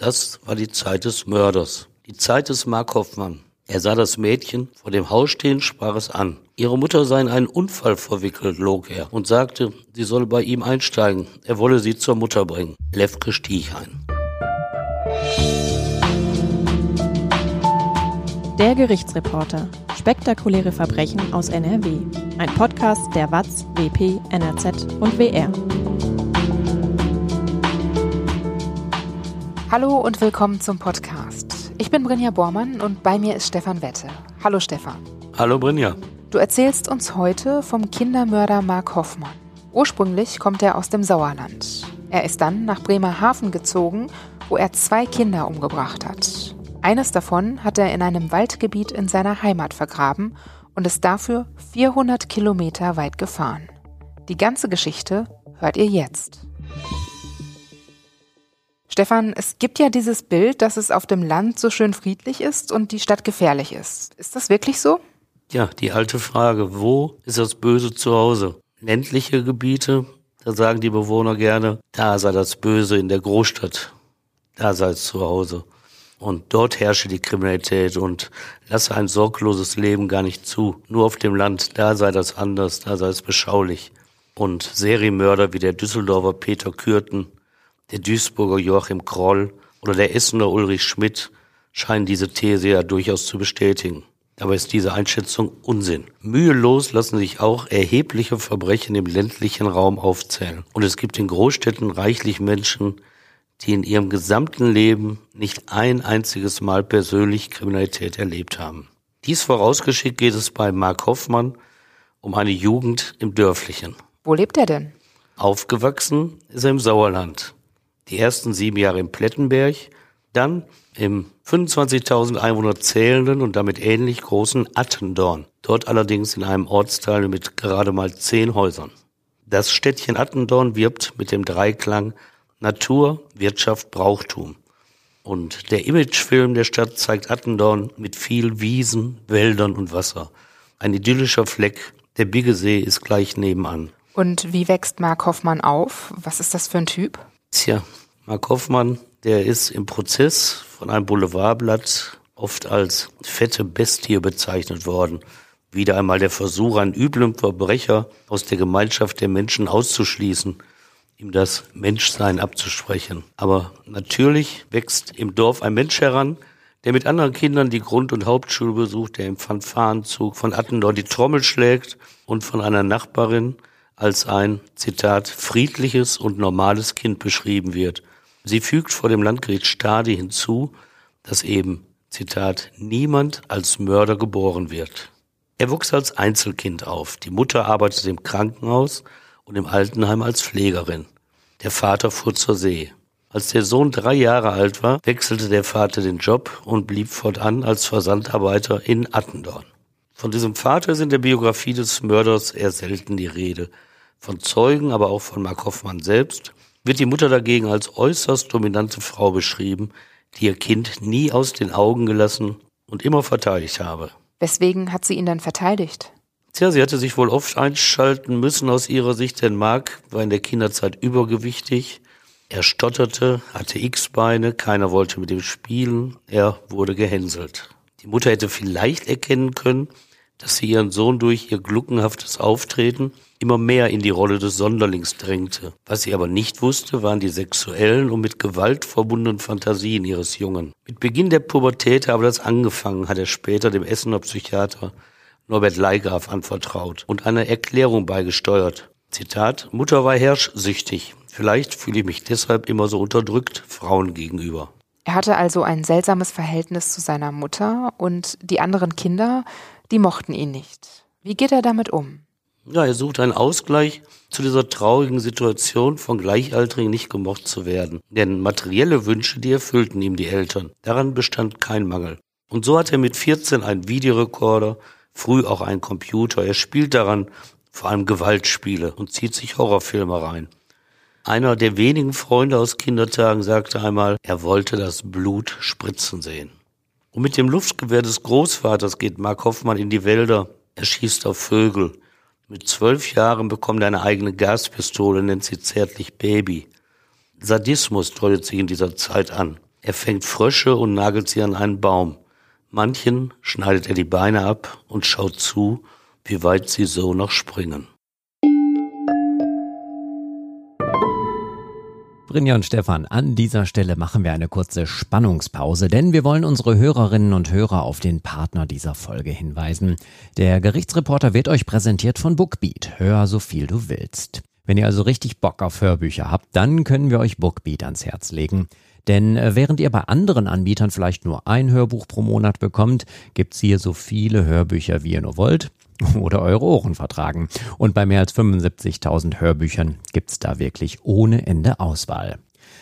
Das war die Zeit des Mörders. Die Zeit des Mark Hoffmann. Er sah das Mädchen vor dem Haus stehen, sprach es an. Ihre Mutter sei in einen Unfall verwickelt, log er und sagte, sie solle bei ihm einsteigen. Er wolle sie zur Mutter bringen. Levke stieg ein. Der Gerichtsreporter. Spektakuläre Verbrechen aus NRW. Ein Podcast der WAZ, WP, NRZ und WR. Hallo und willkommen zum Podcast. Ich bin Brinja Bormann und bei mir ist Stefan Wette. Hallo Stefan. Hallo Brinja. Du erzählst uns heute vom Kindermörder Mark Hoffmann. Ursprünglich kommt er aus dem Sauerland. Er ist dann nach Bremerhaven gezogen, wo er zwei Kinder umgebracht hat. Eines davon hat er in einem Waldgebiet in seiner Heimat vergraben und ist dafür 400 Kilometer weit gefahren. Die ganze Geschichte hört ihr jetzt. Stefan, es gibt ja dieses Bild, dass es auf dem Land so schön friedlich ist und die Stadt gefährlich ist. Ist das wirklich so? Ja, die alte Frage, wo ist das Böse zu Hause? Ländliche Gebiete, da sagen die Bewohner gerne, da sei das Böse in der Großstadt, da sei es zu Hause. Und dort herrsche die Kriminalität und lasse ein sorgloses Leben gar nicht zu. Nur auf dem Land, da sei das anders, da sei es beschaulich. Und Serienmörder wie der Düsseldorfer Peter Kürten, der Duisburger Joachim Kroll oder der Essener Ulrich Schmidt scheinen diese These ja durchaus zu bestätigen. Dabei ist diese Einschätzung Unsinn. Mühelos lassen sich auch erhebliche Verbrechen im ländlichen Raum aufzählen. Und es gibt in Großstädten reichlich Menschen, die in ihrem gesamten Leben nicht ein einziges Mal persönlich Kriminalität erlebt haben. Dies vorausgeschickt geht es bei Mark Hoffmann um eine Jugend im Dörflichen. Wo lebt er denn? Aufgewachsen ist er im Sauerland. Die ersten sieben Jahre im Plettenberg, dann im 25.000 Einwohner zählenden und damit ähnlich großen Attendorn. Dort allerdings in einem Ortsteil mit gerade mal zehn Häusern. Das Städtchen Attendorn wirbt mit dem Dreiklang Natur, Wirtschaft, Brauchtum. Und der Imagefilm der Stadt zeigt Attendorn mit viel Wiesen, Wäldern und Wasser. Ein idyllischer Fleck. Der Biggesee ist gleich nebenan. Und wie wächst Mark Hoffmann auf? Was ist das für ein Typ? Tja, Mark Hoffmann, der ist im Prozess von einem Boulevardblatt oft als fette Bestie bezeichnet worden. Wieder einmal der Versuch, einen üblen Verbrecher aus der Gemeinschaft der Menschen auszuschließen ihm das Menschsein abzusprechen. Aber natürlich wächst im Dorf ein Mensch heran, der mit anderen Kindern die Grund- und Hauptschule besucht, der im Fanfarenzug von Attendorn die Trommel schlägt und von einer Nachbarin als ein, Zitat, friedliches und normales Kind beschrieben wird. Sie fügt vor dem Landgericht Stadi hinzu, dass eben, Zitat, niemand als Mörder geboren wird. Er wuchs als Einzelkind auf. Die Mutter arbeitet im Krankenhaus und im Altenheim als Pflegerin. Der Vater fuhr zur See. Als der Sohn drei Jahre alt war, wechselte der Vater den Job und blieb fortan als Versandarbeiter in Attendorn. Von diesem Vater ist in der Biografie des Mörders eher selten die Rede. Von Zeugen, aber auch von Mark Hoffmann selbst wird die Mutter dagegen als äußerst dominante Frau beschrieben, die ihr Kind nie aus den Augen gelassen und immer verteidigt habe. Weswegen hat sie ihn dann verteidigt? Tja, sie hatte sich wohl oft einschalten müssen aus ihrer Sicht, denn Mark war in der Kinderzeit übergewichtig. Er stotterte, hatte X-Beine, keiner wollte mit ihm spielen, er wurde gehänselt. Die Mutter hätte vielleicht erkennen können, dass sie ihren Sohn durch ihr gluckenhaftes Auftreten immer mehr in die Rolle des Sonderlings drängte. Was sie aber nicht wusste, waren die sexuellen und mit Gewalt verbundenen Fantasien ihres Jungen. Mit Beginn der Pubertät habe das angefangen, hat er später dem Essener Psychiater Norbert Leigraf anvertraut und eine Erklärung beigesteuert. Zitat, Mutter war herrschsüchtig. Vielleicht fühle ich mich deshalb immer so unterdrückt Frauen gegenüber. Er hatte also ein seltsames Verhältnis zu seiner Mutter und die anderen Kinder, die mochten ihn nicht. Wie geht er damit um? Ja, er sucht einen Ausgleich zu dieser traurigen Situation, von Gleichaltrigen nicht gemocht zu werden. Denn materielle Wünsche, die erfüllten ihm die Eltern. Daran bestand kein Mangel. Und so hat er mit 14 einen Videorekorder, früh auch ein Computer. Er spielt daran vor allem Gewaltspiele und zieht sich Horrorfilme rein. Einer der wenigen Freunde aus Kindertagen sagte einmal, er wollte das Blut spritzen sehen. Und mit dem Luftgewehr des Großvaters geht Mark Hoffmann in die Wälder. Er schießt auf Vögel. Mit zwölf Jahren bekommt er eine eigene Gaspistole, nennt sie zärtlich Baby. Sadismus deutet sich in dieser Zeit an. Er fängt Frösche und nagelt sie an einen Baum. Manchen schneidet er die Beine ab und schaut zu, wie weit sie so noch springen. Brinja und Stefan, an dieser Stelle machen wir eine kurze Spannungspause, denn wir wollen unsere Hörerinnen und Hörer auf den Partner dieser Folge hinweisen. Der Gerichtsreporter wird euch präsentiert von Bookbeat. Hör so viel du willst. Wenn ihr also richtig Bock auf Hörbücher habt, dann können wir euch Bookbeat ans Herz legen. Denn äh, während ihr bei anderen Anbietern vielleicht nur ein Hörbuch pro Monat bekommt, gibt's hier so viele Hörbücher, wie ihr nur wollt oder eure Ohren vertragen. Und bei mehr als 75.000 Hörbüchern gibt's da wirklich ohne Ende Auswahl.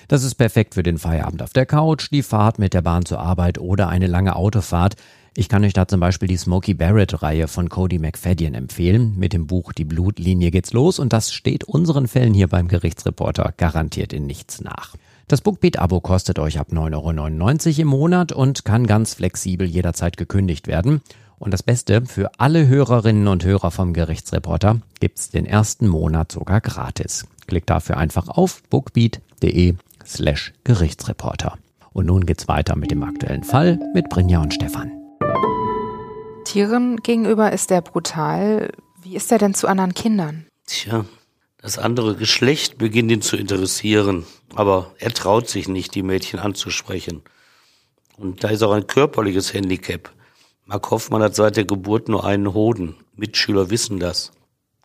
Das ist perfekt für den Feierabend auf der Couch, die Fahrt mit der Bahn zur Arbeit oder eine lange Autofahrt. Ich kann euch da zum Beispiel die Smokey Barrett-Reihe von Cody McFadden empfehlen. Mit dem Buch Die Blutlinie geht's los und das steht unseren Fällen hier beim Gerichtsreporter garantiert in nichts nach. Das Bookbeat-Abo kostet euch ab 9,99 Euro im Monat und kann ganz flexibel jederzeit gekündigt werden. Und das Beste, für alle Hörerinnen und Hörer vom Gerichtsreporter gibt's den ersten Monat sogar gratis. Klickt dafür einfach auf bookbeat.de slash Gerichtsreporter. Und nun geht's weiter mit dem aktuellen Fall mit Brinja und Stefan. Tieren gegenüber ist er brutal. Wie ist er denn zu anderen Kindern? Tja, das andere Geschlecht beginnt ihn zu interessieren, aber er traut sich nicht, die Mädchen anzusprechen. Und da ist auch ein körperliches Handicap. Mark Hoffmann hat seit der Geburt nur einen Hoden. Mitschüler wissen das.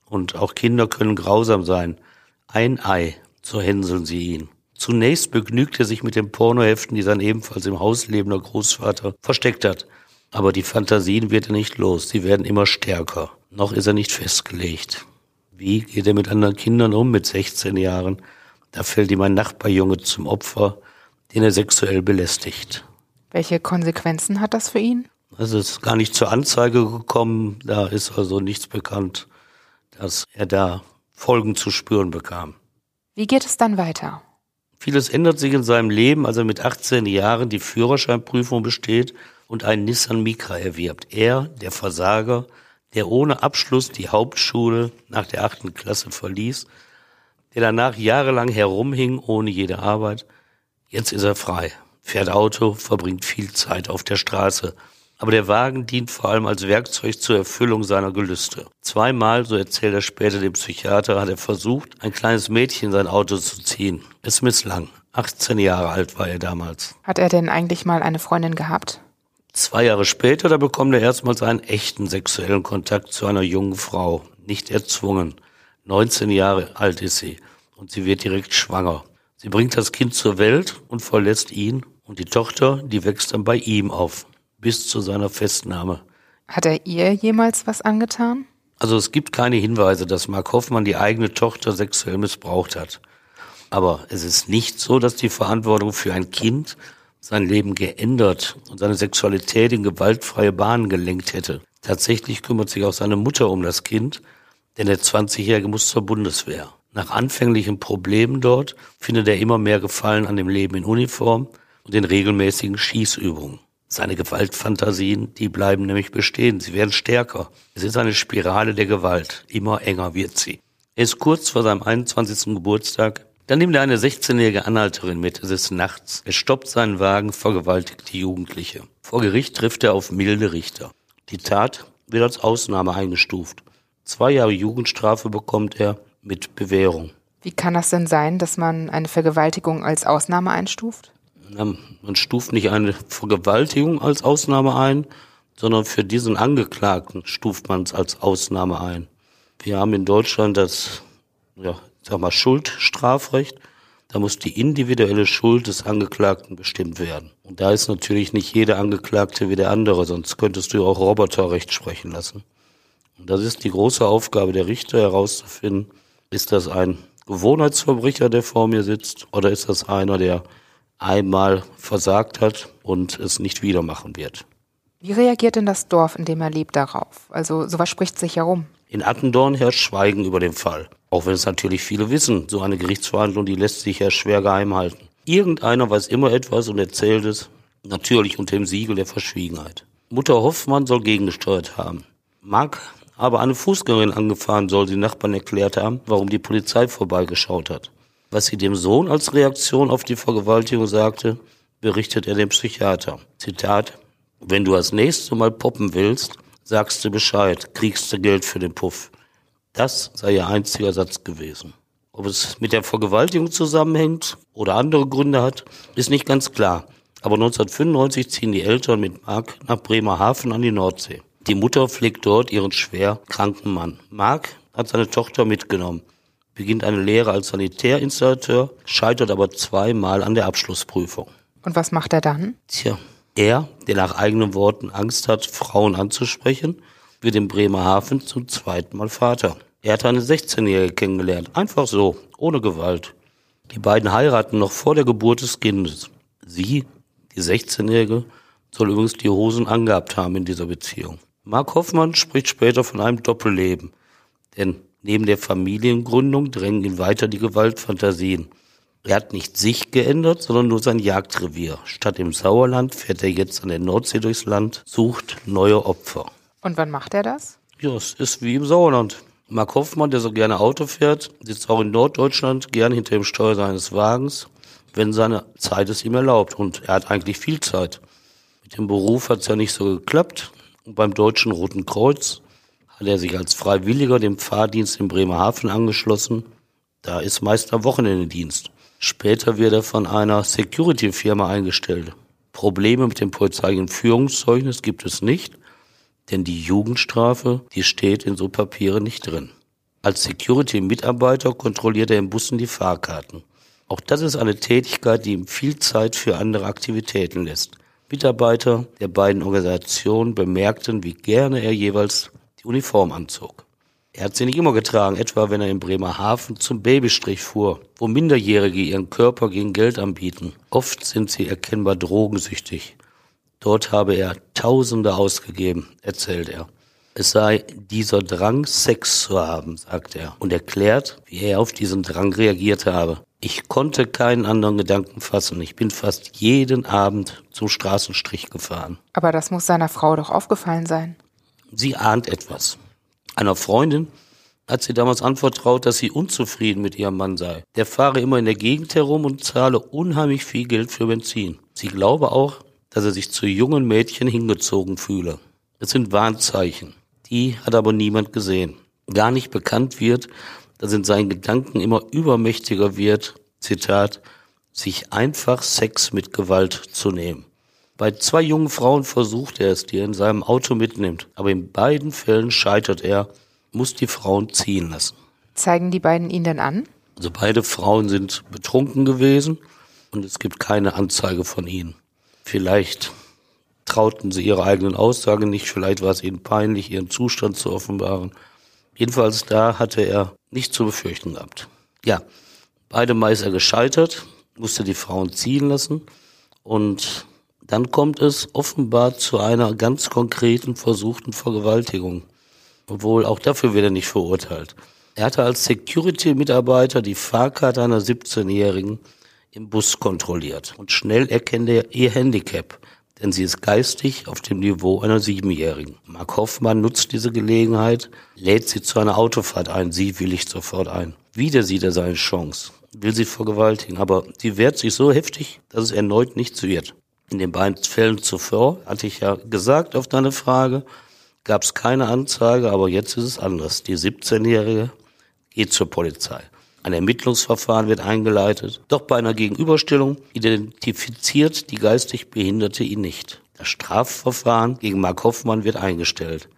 Und auch Kinder können grausam sein. Ein Ei, so hänseln sie ihn. Zunächst begnügt er sich mit den Pornoheften, die sein ebenfalls im Haus lebender Großvater versteckt hat. Aber die Fantasien wird er nicht los, sie werden immer stärker. Noch ist er nicht festgelegt. Wie geht er mit anderen Kindern um mit 16 Jahren? Da fällt ihm ein Nachbarjunge zum Opfer, den er sexuell belästigt. Welche Konsequenzen hat das für ihn? Es ist gar nicht zur Anzeige gekommen. Da ist also nichts bekannt, dass er da Folgen zu spüren bekam. Wie geht es dann weiter? Vieles ändert sich in seinem Leben, als er mit 18 Jahren die Führerscheinprüfung besteht und einen Nissan Micra erwirbt. Er, der Versager, der ohne Abschluss die Hauptschule nach der achten Klasse verließ, der danach jahrelang herumhing ohne jede Arbeit. Jetzt ist er frei, fährt Auto, verbringt viel Zeit auf der Straße aber der Wagen dient vor allem als Werkzeug zur Erfüllung seiner Gelüste. Zweimal, so erzählt er später dem Psychiater, hat er versucht, ein kleines Mädchen in sein Auto zu ziehen. Es misslang. 18 Jahre alt war er damals. Hat er denn eigentlich mal eine Freundin gehabt? Zwei Jahre später, da bekommt er erstmals einen echten sexuellen Kontakt zu einer jungen Frau. Nicht erzwungen. 19 Jahre alt ist sie. Und sie wird direkt schwanger. Sie bringt das Kind zur Welt und verlässt ihn. Und die Tochter, die wächst dann bei ihm auf bis zu seiner Festnahme. Hat er ihr jemals was angetan? Also es gibt keine Hinweise, dass Mark Hoffmann die eigene Tochter sexuell missbraucht hat. Aber es ist nicht so, dass die Verantwortung für ein Kind sein Leben geändert und seine Sexualität in gewaltfreie Bahnen gelenkt hätte. Tatsächlich kümmert sich auch seine Mutter um das Kind, denn der 20-Jährige muss zur Bundeswehr. Nach anfänglichen Problemen dort findet er immer mehr Gefallen an dem Leben in Uniform und den regelmäßigen Schießübungen. Seine Gewaltfantasien, die bleiben nämlich bestehen. Sie werden stärker. Es ist eine Spirale der Gewalt. Immer enger wird sie. Er ist kurz vor seinem 21. Geburtstag. Dann nimmt er eine 16-jährige Anhalterin mit. Es ist nachts. Er stoppt seinen Wagen, vergewaltigt die Jugendliche. Vor Gericht trifft er auf milde Richter. Die Tat wird als Ausnahme eingestuft. Zwei Jahre Jugendstrafe bekommt er mit Bewährung. Wie kann das denn sein, dass man eine Vergewaltigung als Ausnahme einstuft? Man stuft nicht eine Vergewaltigung als Ausnahme ein, sondern für diesen Angeklagten stuft man es als Ausnahme ein. Wir haben in Deutschland das, ja, sag mal, Schuldstrafrecht. Da muss die individuelle Schuld des Angeklagten bestimmt werden. Und da ist natürlich nicht jeder Angeklagte wie der andere, sonst könntest du auch Roboterrecht sprechen lassen. Und das ist die große Aufgabe der Richter herauszufinden, ist das ein Gewohnheitsverbrecher, der vor mir sitzt, oder ist das einer, der einmal versagt hat und es nicht wieder machen wird. Wie reagiert denn das Dorf, in dem er lebt, darauf? Also sowas spricht sich herum. In Attendorn herrscht Schweigen über den Fall. Auch wenn es natürlich viele wissen. So eine Gerichtsverhandlung, die lässt sich ja schwer geheim halten. Irgendeiner weiß immer etwas und erzählt es, natürlich unter dem Siegel der Verschwiegenheit. Mutter Hoffmann soll gegengesteuert haben. Mark aber eine Fußgängerin angefahren, soll die Nachbarn erklärt haben, warum die Polizei vorbeigeschaut hat was sie dem Sohn als Reaktion auf die Vergewaltigung sagte, berichtet er dem Psychiater. Zitat, wenn du das nächste Mal poppen willst, sagst du Bescheid, kriegst du Geld für den Puff. Das sei ihr einziger Satz gewesen. Ob es mit der Vergewaltigung zusammenhängt oder andere Gründe hat, ist nicht ganz klar. Aber 1995 ziehen die Eltern mit Mark nach Bremerhaven an die Nordsee. Die Mutter pflegt dort ihren schwer kranken Mann. Mark hat seine Tochter mitgenommen, beginnt eine Lehre als Sanitärinstallateur, scheitert aber zweimal an der Abschlussprüfung. Und was macht er dann? Tja, er, der nach eigenen Worten Angst hat, Frauen anzusprechen, wird in Bremerhaven zum zweiten Mal Vater. Er hat eine 16-Jährige kennengelernt, einfach so, ohne Gewalt. Die beiden heiraten noch vor der Geburt des Kindes. Sie, die 16-Jährige, soll übrigens die Hosen angehabt haben in dieser Beziehung. Mark Hoffmann spricht später von einem Doppelleben. Denn neben der Familiengründung drängen ihn weiter die Gewaltfantasien. Er hat nicht sich geändert, sondern nur sein Jagdrevier. Statt im Sauerland fährt er jetzt an der Nordsee durchs Land, sucht neue Opfer. Und wann macht er das? Ja, es ist wie im Sauerland. Mark Hoffmann, der so gerne Auto fährt, sitzt auch in Norddeutschland gern hinter dem Steuer seines Wagens, wenn seine Zeit es ihm erlaubt. Und er hat eigentlich viel Zeit. Mit dem Beruf hat es ja nicht so geklappt. Und beim Deutschen Roten Kreuz hat er sich als Freiwilliger dem Fahrdienst in Bremerhaven angeschlossen. Da ist meist am Wochenende Dienst. Später wird er von einer Security-Firma eingestellt. Probleme mit dem polizeilichen Führungszeugnis gibt es nicht, denn die Jugendstrafe, die steht in so Papieren nicht drin. Als Security-Mitarbeiter kontrolliert er im Bussen die Fahrkarten. Auch das ist eine Tätigkeit, die ihm viel Zeit für andere Aktivitäten lässt. Mitarbeiter der beiden Organisationen bemerkten, wie gerne er jeweils die Uniform anzog. Er hat sie nicht immer getragen, etwa wenn er in Bremerhaven zum Babystrich fuhr, wo Minderjährige ihren Körper gegen Geld anbieten. Oft sind sie erkennbar drogensüchtig. Dort habe er Tausende ausgegeben, erzählt er. Es sei dieser Drang, Sex zu haben, sagt er, und erklärt, wie er auf diesen Drang reagiert habe. Ich konnte keinen anderen Gedanken fassen. Ich bin fast jeden Abend zum Straßenstrich gefahren. Aber das muss seiner Frau doch aufgefallen sein. Sie ahnt etwas. Einer Freundin hat sie damals anvertraut, dass sie unzufrieden mit ihrem Mann sei. Der fahre immer in der Gegend herum und zahle unheimlich viel Geld für Benzin. Sie glaube auch, dass er sich zu jungen Mädchen hingezogen fühle. Es sind Warnzeichen. Die hat aber niemand gesehen. Gar nicht bekannt wird, dass in seinen Gedanken immer übermächtiger wird, Zitat, sich einfach Sex mit Gewalt zu nehmen. Bei zwei jungen Frauen versucht er es, die er in seinem Auto mitnimmt. Aber in beiden Fällen scheitert er, muss die Frauen ziehen lassen. Zeigen die beiden ihn denn an? Also beide Frauen sind betrunken gewesen und es gibt keine Anzeige von ihnen. Vielleicht trauten sie ihre eigenen Aussagen nicht, vielleicht war es ihnen peinlich, ihren Zustand zu offenbaren. Jedenfalls da hatte er nicht zu befürchten gehabt. Ja, beide Mal ist er gescheitert, musste die Frauen ziehen lassen und dann kommt es offenbar zu einer ganz konkreten versuchten Vergewaltigung. Obwohl auch dafür wird er nicht verurteilt. Er hatte als Security-Mitarbeiter die Fahrkarte einer 17-Jährigen im Bus kontrolliert. Und schnell erkennt er ihr Handicap, denn sie ist geistig auf dem Niveau einer Siebenjährigen. Mark Hoffmann nutzt diese Gelegenheit, lädt sie zu einer Autofahrt ein. Sie willigt sofort ein. Wieder sieht er seine Chance, will sie vergewaltigen, aber sie wehrt sich so heftig, dass es erneut nichts wird. In den beiden Fällen zuvor, hatte ich ja gesagt auf deine Frage, gab es keine Anzeige, aber jetzt ist es anders. Die 17-Jährige geht zur Polizei. Ein Ermittlungsverfahren wird eingeleitet. Doch bei einer Gegenüberstellung identifiziert die geistig Behinderte ihn nicht. Das Strafverfahren gegen Mark Hoffmann wird eingestellt.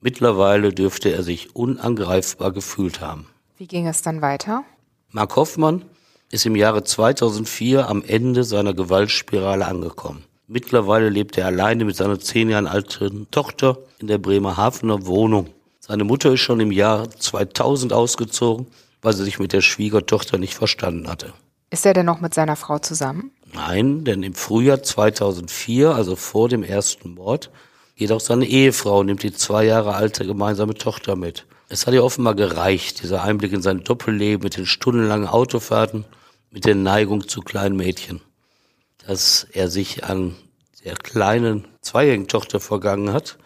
Mittlerweile dürfte er sich unangreifbar gefühlt haben. Wie ging es dann weiter? Mark Hoffmann ist im Jahre 2004 am Ende seiner Gewaltspirale angekommen. Mittlerweile lebt er alleine mit seiner zehn Jahre alten Tochter in der Bremerhavener Wohnung. Seine Mutter ist schon im Jahr 2000 ausgezogen, weil sie sich mit der Schwiegertochter nicht verstanden hatte. Ist er denn noch mit seiner Frau zusammen? Nein, denn im Frühjahr 2004, also vor dem ersten Mord, geht auch seine Ehefrau und nimmt die zwei Jahre alte gemeinsame Tochter mit. Es hat ihr offenbar gereicht, dieser Einblick in sein Doppelleben mit den stundenlangen Autofahrten mit der Neigung zu kleinen Mädchen, dass er sich an der kleinen zweijährigen Tochter vergangen hat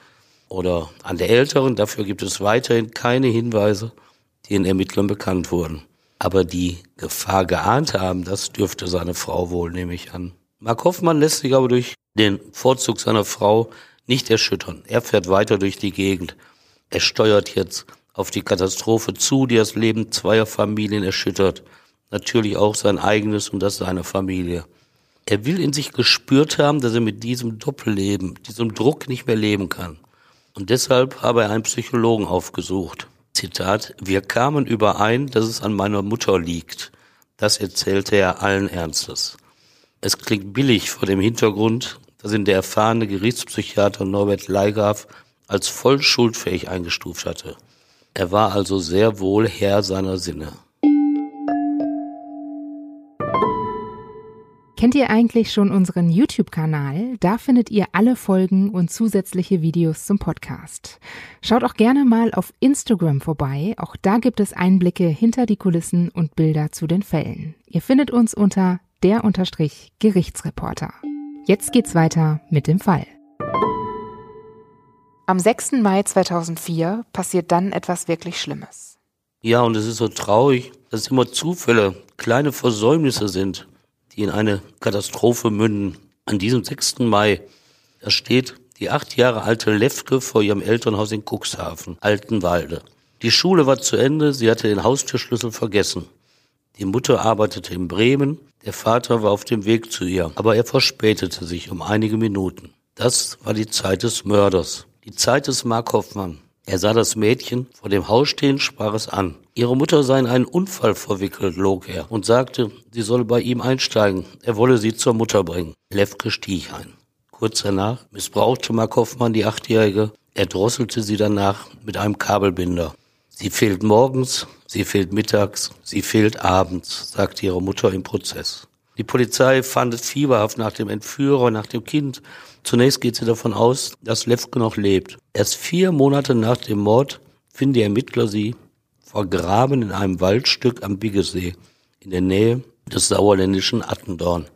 oder an der älteren. Dafür gibt es weiterhin keine Hinweise, die den Ermittlern bekannt wurden. Aber die Gefahr geahnt haben, das dürfte seine Frau wohl, nehme ich an. Mark Hoffmann lässt sich aber durch den Vorzug seiner Frau nicht erschüttern. Er fährt weiter durch die Gegend. Er steuert jetzt auf die Katastrophe zu, die das Leben zweier Familien erschüttert. Natürlich auch sein eigenes und das seiner Familie. Er will in sich gespürt haben, dass er mit diesem Doppelleben, diesem Druck nicht mehr leben kann. Und deshalb habe er einen Psychologen aufgesucht. Zitat, wir kamen überein, dass es an meiner Mutter liegt. Das erzählte er allen Ernstes. Es klingt billig vor dem Hintergrund, dass ihn der erfahrene Gerichtspsychiater Norbert Leigraf als voll schuldfähig eingestuft hatte. Er war also sehr wohl Herr seiner Sinne. Kennt ihr eigentlich schon unseren YouTube-Kanal? Da findet ihr alle Folgen und zusätzliche Videos zum Podcast. Schaut auch gerne mal auf Instagram vorbei. Auch da gibt es Einblicke hinter die Kulissen und Bilder zu den Fällen. Ihr findet uns unter der Gerichtsreporter. Jetzt geht's weiter mit dem Fall. Am 6. Mai 2004 passiert dann etwas wirklich Schlimmes. Ja, und es ist so traurig, dass es immer Zufälle, kleine Versäumnisse sind, die in eine Katastrophe münden. An diesem 6. Mai, da steht die acht Jahre alte Lefke vor ihrem Elternhaus in Cuxhaven, Altenwalde. Die Schule war zu Ende, sie hatte den Haustürschlüssel vergessen. Die Mutter arbeitete in Bremen, der Vater war auf dem Weg zu ihr, aber er verspätete sich um einige Minuten. Das war die Zeit des Mörders, die Zeit des Mark Hoffmann. Er sah das Mädchen vor dem Haus stehen, sprach es an. Ihre Mutter sei in einen Unfall verwickelt, log er und sagte, sie solle bei ihm einsteigen. Er wolle sie zur Mutter bringen. Levke stieg ein. Kurz danach missbrauchte Mark Hoffmann die Achtjährige. Er drosselte sie danach mit einem Kabelbinder. Sie fehlt morgens, sie fehlt mittags, sie fehlt abends, sagte ihre Mutter im Prozess. Die Polizei fandet fieberhaft nach dem Entführer, nach dem Kind Zunächst geht sie davon aus, dass Levke noch lebt. Erst vier Monate nach dem Mord finden die Ermittler sie vergraben in einem Waldstück am Biggesee in der Nähe des sauerländischen Attendorn,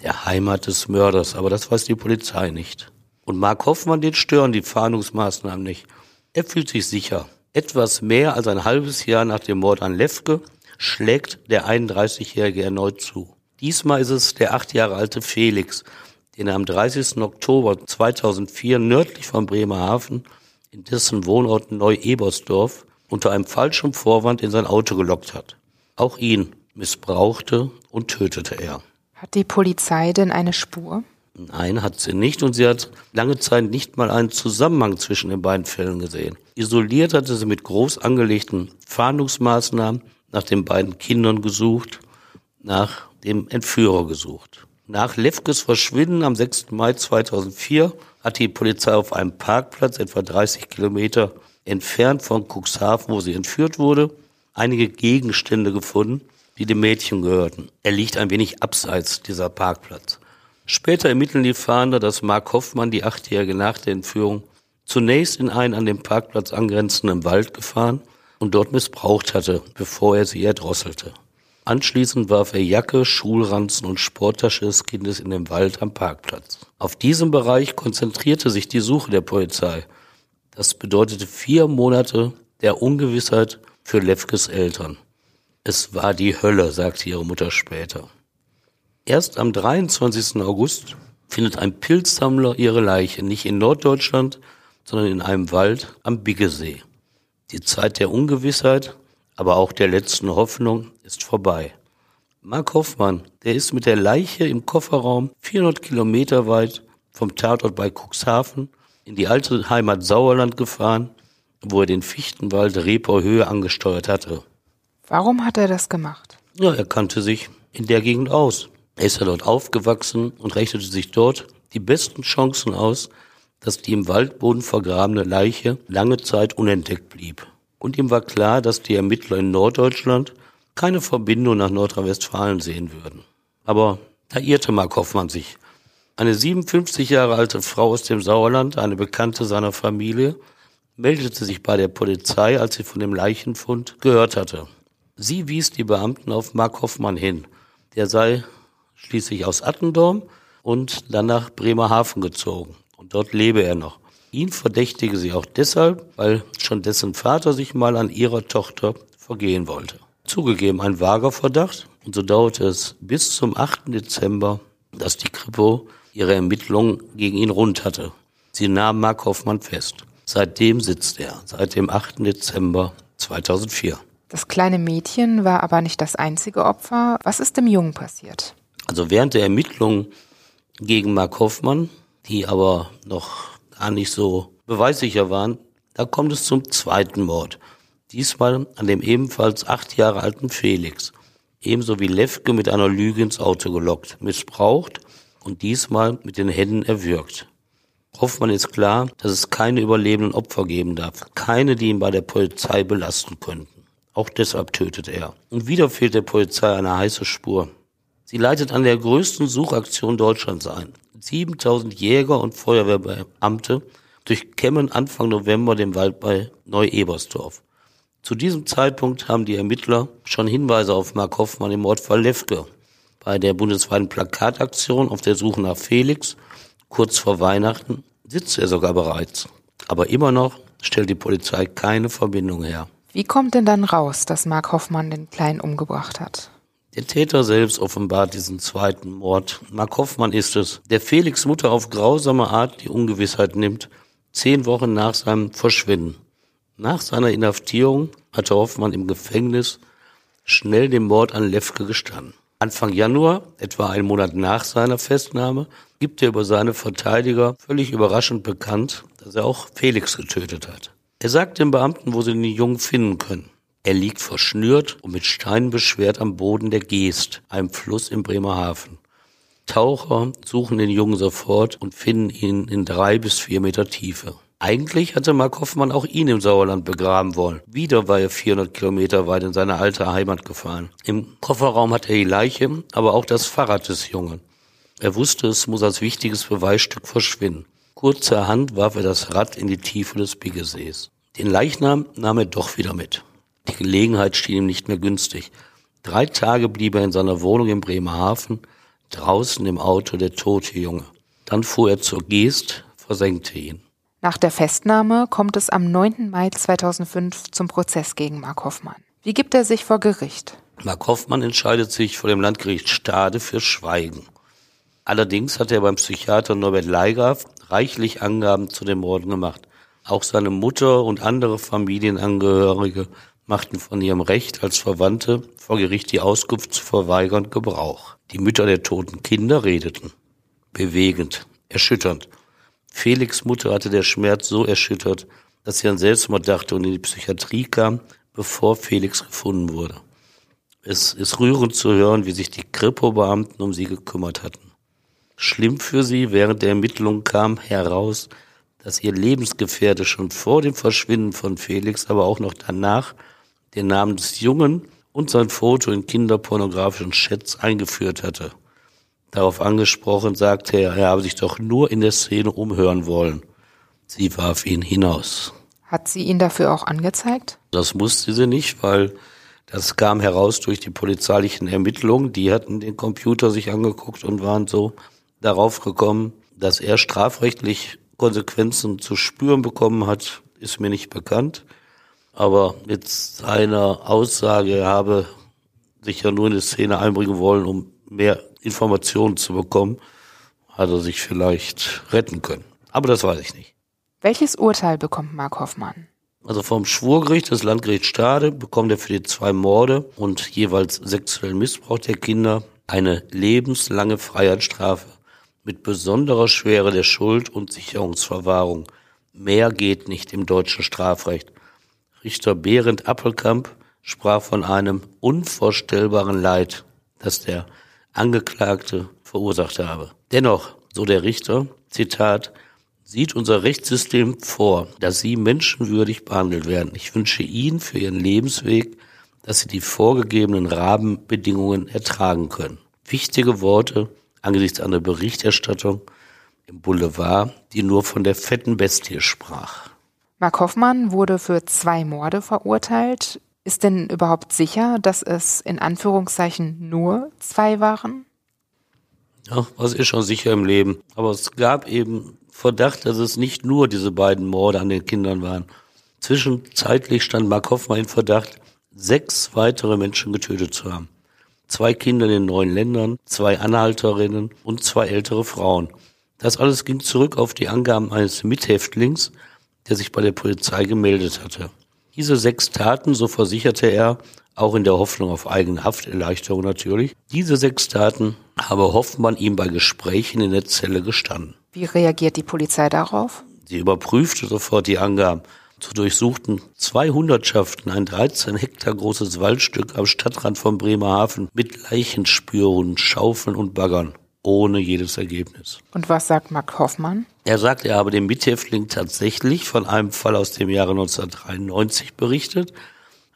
der Heimat des Mörders. Aber das weiß die Polizei nicht. Und Mark Hoffmann, den stören die Fahndungsmaßnahmen nicht. Er fühlt sich sicher. Etwas mehr als ein halbes Jahr nach dem Mord an Levke schlägt der 31-Jährige erneut zu. Diesmal ist es der acht Jahre alte Felix, den er am 30. Oktober 2004 nördlich von Bremerhaven in dessen Wohnort Neu-Ebersdorf unter einem falschen Vorwand in sein Auto gelockt hat. Auch ihn missbrauchte und tötete er. Hat die Polizei denn eine Spur? Nein, hat sie nicht und sie hat lange Zeit nicht mal einen Zusammenhang zwischen den beiden Fällen gesehen. Isoliert hatte sie mit groß angelegten Fahndungsmaßnahmen nach den beiden Kindern gesucht, nach dem Entführer gesucht. Nach Levkes Verschwinden am 6. Mai 2004 hat die Polizei auf einem Parkplatz etwa 30 Kilometer entfernt von Cuxhaven, wo sie entführt wurde, einige Gegenstände gefunden, die dem Mädchen gehörten. Er liegt ein wenig abseits dieser Parkplatz. Später ermitteln die Fahnder, dass Mark Hoffmann die Achtjährige nach der Entführung zunächst in einen an den Parkplatz angrenzenden Wald gefahren und dort missbraucht hatte, bevor er sie erdrosselte. Anschließend warf er Jacke, Schulranzen und Sporttasche des Kindes in den Wald am Parkplatz. Auf diesem Bereich konzentrierte sich die Suche der Polizei. Das bedeutete vier Monate der Ungewissheit für Levkes Eltern. Es war die Hölle, sagte ihre Mutter später. Erst am 23. August findet ein Pilzsammler ihre Leiche, nicht in Norddeutschland, sondern in einem Wald am Biggesee. Die Zeit der Ungewissheit aber auch der letzten Hoffnung ist vorbei. Mark Hoffmann, der ist mit der Leiche im Kofferraum 400 Kilometer weit vom Tatort bei Cuxhaven in die alte Heimat Sauerland gefahren, wo er den Fichtenwald Reper Höhe angesteuert hatte. Warum hat er das gemacht? Ja, er kannte sich in der Gegend aus. Er ist ja dort aufgewachsen und rechnete sich dort die besten Chancen aus, dass die im Waldboden vergrabene Leiche lange Zeit unentdeckt blieb und ihm war klar, dass die Ermittler in Norddeutschland keine Verbindung nach Nordrhein-Westfalen sehen würden. Aber da irrte Mark Hoffmann sich. Eine 57 Jahre alte Frau aus dem Sauerland, eine Bekannte seiner Familie, meldete sich bei der Polizei, als sie von dem Leichenfund gehört hatte. Sie wies die Beamten auf Mark Hoffmann hin. Der sei schließlich aus Attendorn und dann nach Bremerhaven gezogen. Und dort lebe er noch. Ihn verdächtige sie auch deshalb, weil schon dessen Vater sich mal an ihrer Tochter vergehen wollte. Zugegeben ein vager Verdacht und so dauerte es bis zum 8. Dezember dass die Kripo ihre Ermittlungen gegen ihn rund hatte. Sie nahm Mark Hoffmann fest. Seitdem sitzt er, seit dem 8. Dezember 2004. Das kleine Mädchen war aber nicht das einzige Opfer. Was ist dem Jungen passiert? Also während der Ermittlungen gegen Mark Hoffmann, die aber noch gar nicht so beweissicher waren, da kommt es zum zweiten Mord. Diesmal an dem ebenfalls acht Jahre alten Felix. Ebenso wie Lefke mit einer Lüge ins Auto gelockt, missbraucht und diesmal mit den Händen erwürgt. Hoffmann ist klar, dass es keine überlebenden Opfer geben darf. Keine, die ihn bei der Polizei belasten könnten. Auch deshalb tötet er. Und wieder fehlt der Polizei eine heiße Spur. Sie leitet an der größten Suchaktion Deutschlands ein. 7000 Jäger und Feuerwehrbeamte durchkämmen Anfang November den Wald bei Neu-Ebersdorf. Zu diesem Zeitpunkt haben die Ermittler schon Hinweise auf Mark Hoffmann im Mordfall Lefke. Bei der bundesweiten Plakataktion auf der Suche nach Felix, kurz vor Weihnachten, sitzt er sogar bereits. Aber immer noch stellt die Polizei keine Verbindung her. Wie kommt denn dann raus, dass Mark Hoffmann den Kleinen umgebracht hat? Der Täter selbst offenbart diesen zweiten Mord. Mark Hoffmann ist es, der Felix Mutter auf grausame Art die Ungewissheit nimmt, zehn Wochen nach seinem Verschwinden. Nach seiner Inhaftierung hatte Hoffmann im Gefängnis schnell den Mord an Lefke gestanden. Anfang Januar, etwa einen Monat nach seiner Festnahme, gibt er über seine Verteidiger völlig überraschend bekannt, dass er auch Felix getötet hat. Er sagt den Beamten, wo sie den Jungen finden können. Er liegt verschnürt und mit Steinen beschwert am Boden der Geest, einem Fluss in Bremerhaven. Taucher suchen den Jungen sofort und finden ihn in drei bis vier Meter Tiefe. Eigentlich hatte Mark Hoffmann auch ihn im Sauerland begraben wollen. Wieder war er 400 Kilometer weit in seine alte Heimat gefahren. Im Kofferraum hat er die Leiche, aber auch das Fahrrad des Jungen. Er wusste, es muss als wichtiges Beweisstück verschwinden. Kurzerhand warf er das Rad in die Tiefe des Biggesees. Den Leichnam nahm er doch wieder mit. Die Gelegenheit schien ihm nicht mehr günstig. Drei Tage blieb er in seiner Wohnung in Bremerhaven, draußen im Auto der tote Junge. Dann fuhr er zur Geest, versenkte ihn. Nach der Festnahme kommt es am 9. Mai 2005 zum Prozess gegen Mark Hoffmann. Wie gibt er sich vor Gericht? Mark Hoffmann entscheidet sich vor dem Landgericht Stade für Schweigen. Allerdings hat er beim Psychiater Norbert Leigraf reichlich Angaben zu den Morden gemacht. Auch seine Mutter und andere Familienangehörige machten von ihrem Recht als Verwandte vor Gericht die Auskunft zu verweigern Gebrauch. Die Mütter der toten Kinder redeten. Bewegend, erschütternd. Felix Mutter hatte der Schmerz so erschüttert, dass sie an Selbstmord dachte und in die Psychiatrie kam, bevor Felix gefunden wurde. Es ist rührend zu hören, wie sich die Kripo-Beamten um sie gekümmert hatten. Schlimm für sie, während der Ermittlungen kam heraus, dass ihr Lebensgefährte schon vor dem Verschwinden von Felix, aber auch noch danach den Namen des Jungen und sein Foto in kinderpornografischen Chats eingeführt hatte. Darauf angesprochen sagte er, er habe sich doch nur in der Szene umhören wollen. Sie warf ihn hinaus. Hat sie ihn dafür auch angezeigt? Das musste sie nicht, weil das kam heraus durch die polizeilichen Ermittlungen. Die hatten den Computer sich angeguckt und waren so darauf gekommen, dass er strafrechtlich Konsequenzen zu spüren bekommen hat, ist mir nicht bekannt. Aber mit seiner Aussage, er habe sich ja nur in die Szene einbringen wollen, um mehr Informationen zu bekommen, hat er sich vielleicht retten können. Aber das weiß ich nicht. Welches Urteil bekommt Mark Hoffmann? Also vom Schwurgericht des Landgerichts Stade bekommt er für die zwei Morde und jeweils sexuellen Missbrauch der Kinder eine lebenslange Freiheitsstrafe mit besonderer Schwere der Schuld und Sicherungsverwahrung. Mehr geht nicht im deutschen Strafrecht. Richter Behrendt Appelkamp sprach von einem unvorstellbaren Leid, das der Angeklagte verursacht habe. Dennoch, so der Richter, Zitat, sieht unser Rechtssystem vor, dass Sie menschenwürdig behandelt werden. Ich wünsche Ihnen für Ihren Lebensweg, dass Sie die vorgegebenen Rahmenbedingungen ertragen können. Wichtige Worte angesichts einer Berichterstattung im Boulevard, die nur von der fetten Bestie sprach. Mark Hoffmann wurde für zwei Morde verurteilt. Ist denn überhaupt sicher, dass es in Anführungszeichen nur zwei waren? Ja, was ist schon sicher im Leben. Aber es gab eben Verdacht, dass es nicht nur diese beiden Morde an den Kindern waren. Zwischenzeitlich stand Mark Hoffmann in Verdacht, sechs weitere Menschen getötet zu haben. zwei Kinder in den neuen Ländern, zwei Anhalterinnen und zwei ältere Frauen. Das alles ging zurück auf die Angaben eines Mithäftlings, der sich bei der Polizei gemeldet hatte. Diese sechs Taten, so versicherte er, auch in der Hoffnung auf eigene Hafterleichterung natürlich, diese sechs Taten habe Hoffmann ihm bei Gesprächen in der Zelle gestanden. Wie reagiert die Polizei darauf? Sie überprüfte sofort die Angaben. Zu durchsuchten zwei Hundertschaften ein 13 Hektar großes Waldstück am Stadtrand von Bremerhaven mit Leichenspürhunden, Schaufeln und Baggern ohne jedes Ergebnis. Und was sagt Mark Hoffmann? Er sagt, er habe dem Mithäftling tatsächlich von einem Fall aus dem Jahre 1993 berichtet,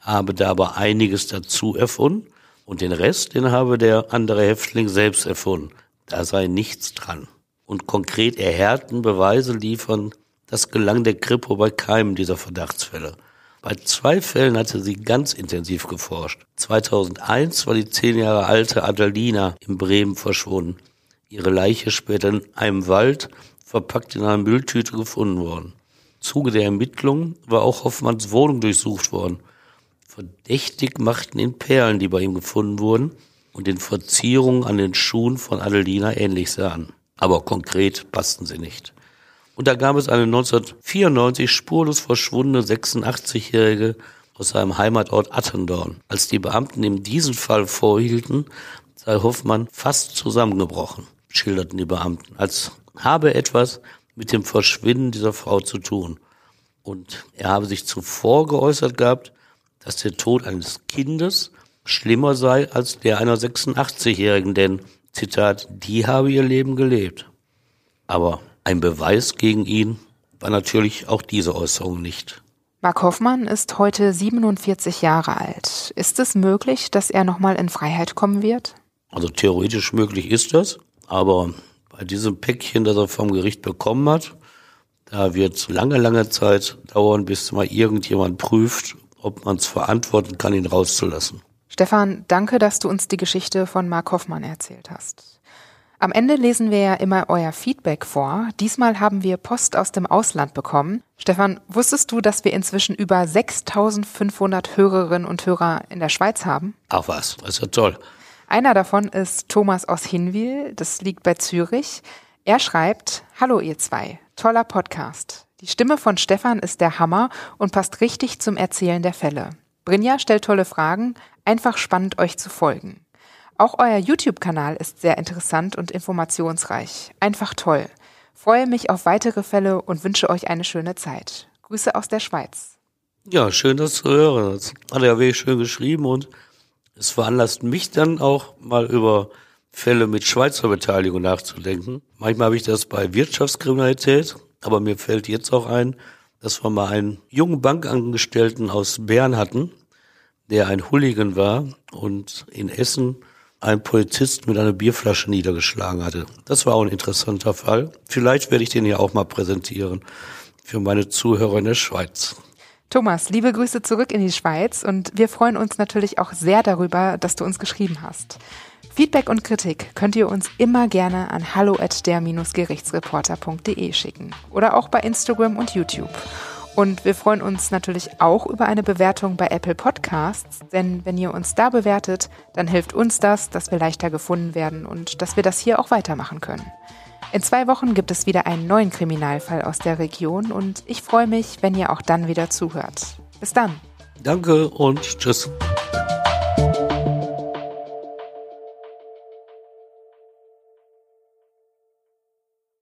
habe dabei einiges dazu erfunden und den Rest, den habe der andere Häftling selbst erfunden. Da sei nichts dran. Und konkret erhärten Beweise liefern, das gelang der Kripo bei keinem dieser Verdachtsfälle. Bei zwei Fällen hatte sie ganz intensiv geforscht. 2001 war die zehn Jahre alte Adalina in Bremen verschwunden ihre Leiche später in einem Wald verpackt in einer Mülltüte gefunden worden. Zuge der Ermittlungen war auch Hoffmanns Wohnung durchsucht worden. Verdächtig machten ihn Perlen, die bei ihm gefunden wurden und den Verzierungen an den Schuhen von Adelina ähnlich sahen. Aber konkret passten sie nicht. Und da gab es eine 1994 spurlos verschwundene 86-Jährige aus seinem Heimatort Attendorn. Als die Beamten ihm diesen Fall vorhielten, sei Hoffmann fast zusammengebrochen schilderten die Beamten, als habe etwas mit dem Verschwinden dieser Frau zu tun. Und er habe sich zuvor geäußert gehabt, dass der Tod eines Kindes schlimmer sei als der einer 86-Jährigen, denn, Zitat, die habe ihr Leben gelebt. Aber ein Beweis gegen ihn war natürlich auch diese Äußerung nicht. Mark Hoffmann ist heute 47 Jahre alt. Ist es möglich, dass er nochmal in Freiheit kommen wird? Also theoretisch möglich ist das. Aber bei diesem Päckchen, das er vom Gericht bekommen hat, da wird es lange, lange Zeit dauern, bis mal irgendjemand prüft, ob man es verantworten kann, ihn rauszulassen. Stefan, danke, dass du uns die Geschichte von Mark Hoffmann erzählt hast. Am Ende lesen wir ja immer euer Feedback vor. Diesmal haben wir Post aus dem Ausland bekommen. Stefan, wusstest du, dass wir inzwischen über 6500 Hörerinnen und Hörer in der Schweiz haben? Ach was, das ist ja toll. Einer davon ist Thomas aus Hinwil, das liegt bei Zürich. Er schreibt, Hallo ihr zwei, toller Podcast. Die Stimme von Stefan ist der Hammer und passt richtig zum Erzählen der Fälle. Brinja stellt tolle Fragen, einfach spannend euch zu folgen. Auch euer YouTube-Kanal ist sehr interessant und informationsreich. Einfach toll. Freue mich auf weitere Fälle und wünsche euch eine schöne Zeit. Grüße aus der Schweiz. Ja, schön, das zu hören. Das hat er ja wirklich schön geschrieben und es veranlasst mich dann auch mal über Fälle mit Schweizer Beteiligung nachzudenken. Manchmal habe ich das bei Wirtschaftskriminalität, aber mir fällt jetzt auch ein, dass wir mal einen jungen Bankangestellten aus Bern hatten, der ein Hooligan war und in Essen ein Polizist mit einer Bierflasche niedergeschlagen hatte. Das war auch ein interessanter Fall. Vielleicht werde ich den ja auch mal präsentieren für meine Zuhörer in der Schweiz. Thomas, liebe Grüße zurück in die Schweiz und wir freuen uns natürlich auch sehr darüber, dass du uns geschrieben hast. Feedback und Kritik könnt ihr uns immer gerne an hallo at der-gerichtsreporter.de schicken oder auch bei Instagram und YouTube. Und wir freuen uns natürlich auch über eine Bewertung bei Apple Podcasts, denn wenn ihr uns da bewertet, dann hilft uns das, dass wir leichter gefunden werden und dass wir das hier auch weitermachen können. In zwei Wochen gibt es wieder einen neuen Kriminalfall aus der Region und ich freue mich, wenn ihr auch dann wieder zuhört. Bis dann. Danke und tschüss.